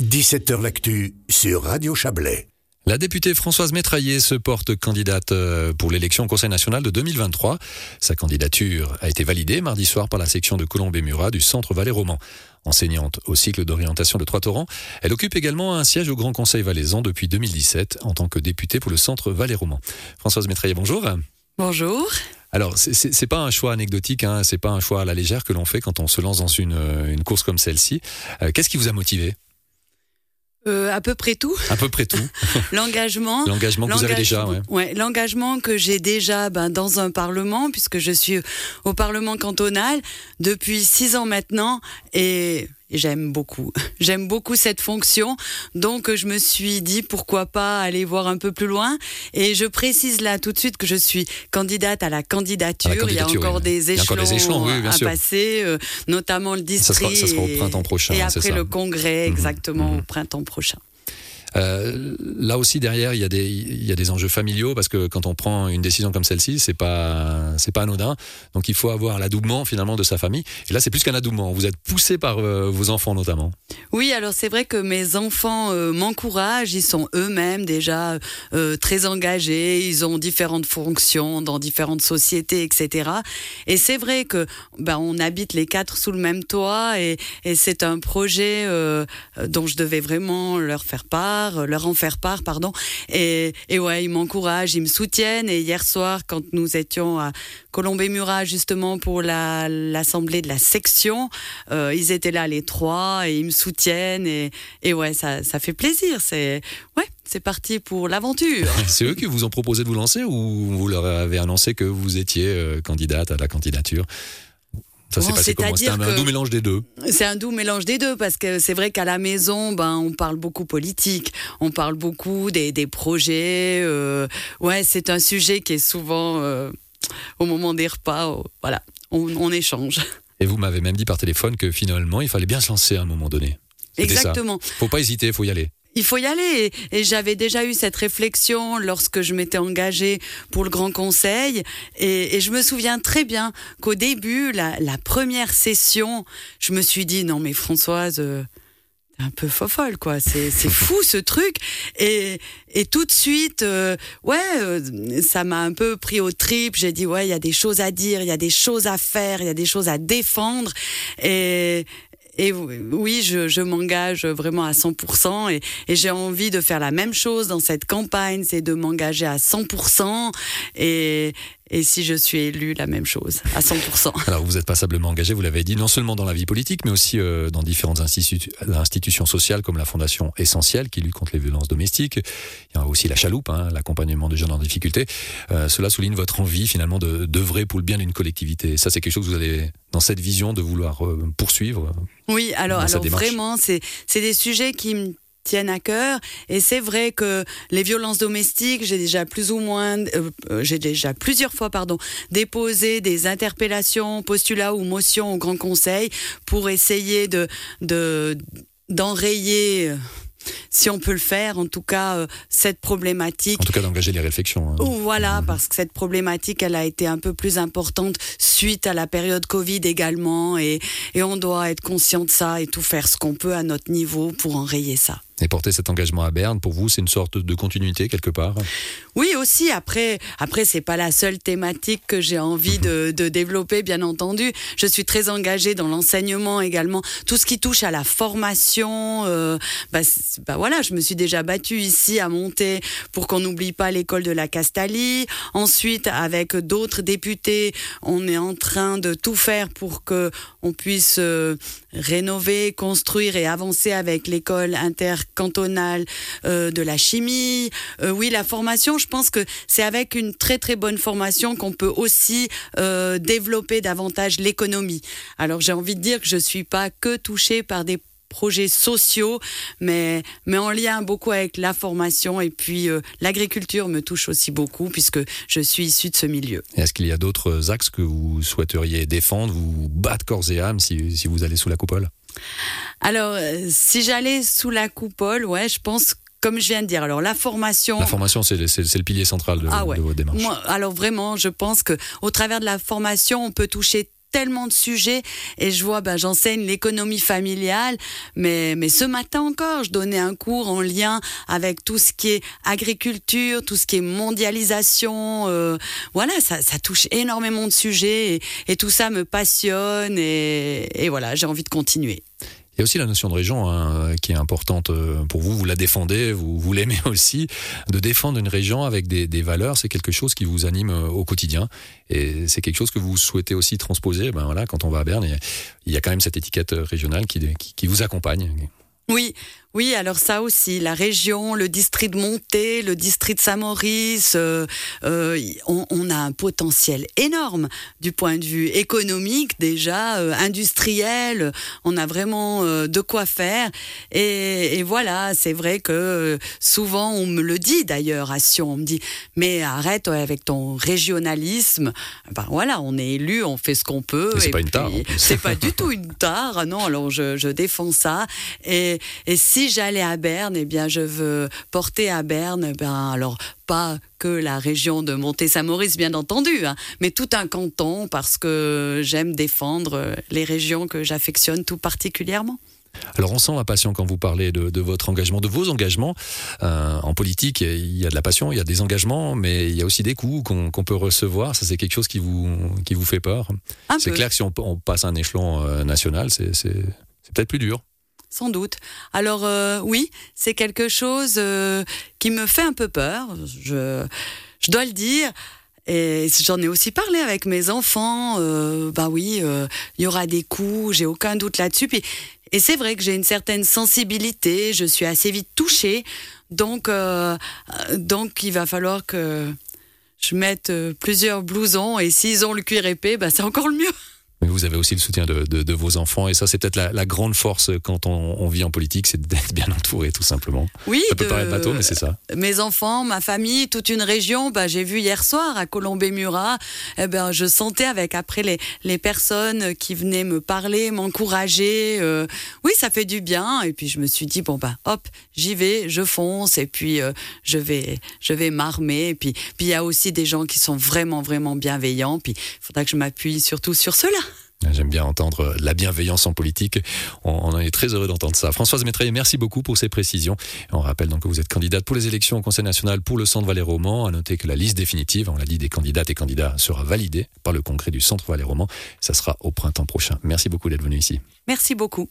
17h L'actu sur Radio Chablais. La députée Françoise Métraillé se porte candidate euh, pour l'élection au Conseil national de 2023. Sa candidature a été validée mardi soir par la section de Colombé-Murat du Centre Valais-Roman. Enseignante au cycle d'orientation de Trois-Torrents, elle occupe également un siège au Grand Conseil valaisan depuis 2017 en tant que députée pour le Centre Valais-Roman. Françoise Métraillé, bonjour. Bonjour. Alors, c'est pas un choix anecdotique, hein, c'est pas un choix à la légère que l'on fait quand on se lance dans une, euh, une course comme celle-ci. Euh, qu'est-ce qui vous a motivé? Euh, à peu près tout. À peu près tout. l'engagement. L'engagement que vous avez déjà, ouais. ouais l'engagement que j'ai déjà ben, dans un parlement, puisque je suis au Parlement cantonal depuis six ans maintenant, et j'aime beaucoup. J'aime beaucoup cette fonction. Donc, je me suis dit pourquoi pas aller voir un peu plus loin. Et je précise là tout de suite que je suis candidate à la candidature. il y a encore des échelons, à passer, euh, notamment le district. Ça sera, au printemps prochain. Et après le congrès, mhm. exactement, mhm. au printemps prochain. Euh, là aussi derrière, il y, a des, il y a des enjeux familiaux parce que quand on prend une décision comme celle-ci, c'est pas c'est pas anodin. Donc il faut avoir l'adoubement finalement de sa famille. Et là, c'est plus qu'un adoubement. Vous êtes poussé par euh, vos enfants notamment. Oui, alors c'est vrai que mes enfants euh, m'encouragent. Ils sont eux-mêmes déjà très engagés. Ils ont différentes fonctions dans différentes sociétés, etc. Et c'est vrai que ben on habite les quatre sous le même toit et, et c'est un projet dont je devais vraiment leur faire part euh, leur en faire part, pardon. Et, et ouais, ils m'encouragent, ils me soutiennent. Et hier soir, quand nous étions à Colombé-Murat justement pour l'assemblée de la section, euh, ils étaient là les trois et ils me soutiennent. Et, et ouais, ça, ça fait plaisir. C'est ouais, c'est parti pour l'aventure. c'est eux qui vous ont proposé de vous lancer ou vous leur avez annoncé que vous étiez euh, candidate à la candidature? Ça s'est passé comment? Un, doux mélange des deux. C'est un doux mélange des deux parce que c'est vrai qu'à la maison, ben on parle beaucoup politique, on parle beaucoup des, des projets. Euh, ouais, c'est un sujet qui est souvent euh, au moment des repas, euh, voilà, on, on, échange. Et vous m'avez même dit par téléphone que finalement, il fallait bien se lancer à un moment donné. Exactement. Ça. Faut pas hésiter, il faut y aller il faut y aller. Et, j'avais déjà eu cette réflexion lorsque je m'étais engagée pour le Grand Conseil. Et, je me souviens très bien qu'au début, la, première session, je me suis dit, non mais Françoise... Euh, un peu fofolle quoi c'est fou ce truc et et tout de suite euh, ouais euh, ça m'a un peu pris au trip j'ai dit ouais il y a des choses à dire il y a des choses à faire il y a des choses à défendre et et oui, je, je m'engage vraiment à 100% et, et j'ai envie de faire la même chose dans cette campagne, c'est de m'engager à 100% et, et si je suis élu, la même chose, à 100%. Alors vous êtes passablement engagé, vous l'avez dit, non seulement dans la vie politique, mais aussi euh, dans différentes institutions sociales comme la Fondation Essentielle qui lutte contre les violences domestiques. Il y a aussi la chaloupe, hein, l'accompagnement des jeunes en difficulté. Euh, cela souligne votre envie finalement d'œuvrer pour le bien d'une collectivité. Ça, c'est quelque chose que vous avez dans cette vision de vouloir euh, poursuivre? Oui, alors, alors vraiment, c'est des sujets qui me tiennent à cœur. Et c'est vrai que les violences domestiques, j'ai déjà plus ou moins, euh, euh, j'ai déjà plusieurs fois, pardon, déposé des interpellations, postulats ou motions au Grand Conseil pour essayer de d'enrayer. Euh, si on peut le faire, en tout cas, cette problématique. En tout cas, d'engager les réflexions. Hein. Voilà, mmh. parce que cette problématique, elle a été un peu plus importante suite à la période Covid également, et, et on doit être conscient de ça et tout faire ce qu'on peut à notre niveau pour enrayer ça. Et porter cet engagement à Berne, pour vous, c'est une sorte de continuité quelque part? Oui, aussi. Après, après c'est pas la seule thématique que j'ai envie de, de, développer, bien entendu. Je suis très engagée dans l'enseignement également. Tout ce qui touche à la formation, euh, bah, bah, voilà, je me suis déjà battue ici à monter pour qu'on n'oublie pas l'école de la Castalie. Ensuite, avec d'autres députés, on est en train de tout faire pour que on puisse euh, rénover, construire et avancer avec l'école inter cantonale euh, de la chimie. Euh, oui, la formation, je pense que c'est avec une très très bonne formation qu'on peut aussi développer davantage l'économie. Alors j'ai envie de dire que je suis pas que touchée par des projets sociaux, mais, mais en lien beaucoup avec la formation et puis l'agriculture me touche aussi beaucoup puisque je suis issue de ce milieu. Est-ce qu'il y a d'autres axes que vous souhaiteriez défendre, vous battre corps et âme si, si vous allez sous la coupole? Alors, euh, si j'allais sous la coupole, ouais, je pense comme je viens de dire, alors la formation. La formation, c'est le pilier central de, ah de votre démarche. alors vraiment, je pense que au travers de la formation, on peut toucher tellement de sujets et je vois, ben, j'enseigne l'économie familiale, mais, mais ce matin encore, je donnais un cours en lien avec tout ce qui est agriculture, tout ce qui est mondialisation. Euh, voilà, ça, ça, touche énormément de sujets et, tout ça me passionne et, et voilà, j'ai envie de continuer. Il y a aussi la notion de région hein, qui est importante euh, pour vous. Vous la défendez, vous, vous l'aimez aussi. De défendre une région avec des, des valeurs, c'est quelque chose qui vous anime euh, au quotidien. Et c'est quelque chose que vous souhaitez aussi transposer. Ben voilà, quand on va à Berne, il y a quand même cette étiquette régionale qui, qui, qui vous accompagne. Oui, oui, alors ça aussi, la région, le district de Monté, le district de Saint-Maurice, euh, euh, on, on, a un potentiel énorme du point de vue économique déjà, euh, industriel. On a vraiment de quoi faire. Et, et voilà, c'est vrai que souvent on me le dit d'ailleurs à Sion, on me dit mais arrête avec ton régionalisme. Ben voilà, on est élu, on fait ce qu'on peut. C'est pas une tare. C'est pas du tout une tare. Non, alors je, je défends ça. Et, et si j'allais à Berne, eh bien, je veux porter à Berne, ben, alors pas que la région de Monté-Saint-Maurice, bien entendu, hein, mais tout un canton parce que j'aime défendre les régions que j'affectionne tout particulièrement. Alors on sent la passion quand vous parlez de, de votre engagement, de vos engagements. Euh, en politique, il y a de la passion, il y a des engagements, mais il y a aussi des coups qu'on qu peut recevoir. Ça, c'est quelque chose qui vous, qui vous fait peur. C'est clair que si on, on passe un échelon euh, national, c'est peut-être plus dur. Sans doute. Alors euh, oui, c'est quelque chose euh, qui me fait un peu peur, je, je dois le dire. Et j'en ai aussi parlé avec mes enfants. Euh, bah oui, il euh, y aura des coups, j'ai aucun doute là-dessus. Et c'est vrai que j'ai une certaine sensibilité, je suis assez vite touchée. Donc, euh, donc il va falloir que je mette plusieurs blousons. Et s'ils ont le cuir épais, bah, c'est encore le mieux. Mais vous avez aussi le soutien de, de, de vos enfants et ça c'est peut-être la, la, grande force quand on, on vit en politique, c'est d'être bien entouré tout simplement. Oui, ça peut de, paraître bateau, mais c'est ça. Mes enfants, ma famille, toute une région. Bah, j'ai vu hier soir à Colombey-Murat, eh ben je sentais avec après les, les personnes qui venaient me parler, m'encourager. Euh, oui, ça fait du bien. Et puis je me suis dit bon bah hop, j'y vais, je fonce et puis euh, je vais je vais m'armer. Et puis puis il y a aussi des gens qui sont vraiment vraiment bienveillants. Puis il faudra que je m'appuie surtout sur cela. J'aime bien entendre la bienveillance en politique. On, on est très heureux d'entendre ça. Françoise Métraillé, merci beaucoup pour ces précisions. On rappelle donc que vous êtes candidate pour les élections au Conseil national pour le Centre Valais Roman. À noter que la liste définitive, on l'a dit, des candidates et candidats sera validée par le congrès du Centre Valais Roman. Ça sera au printemps prochain. Merci beaucoup d'être venu ici. Merci beaucoup.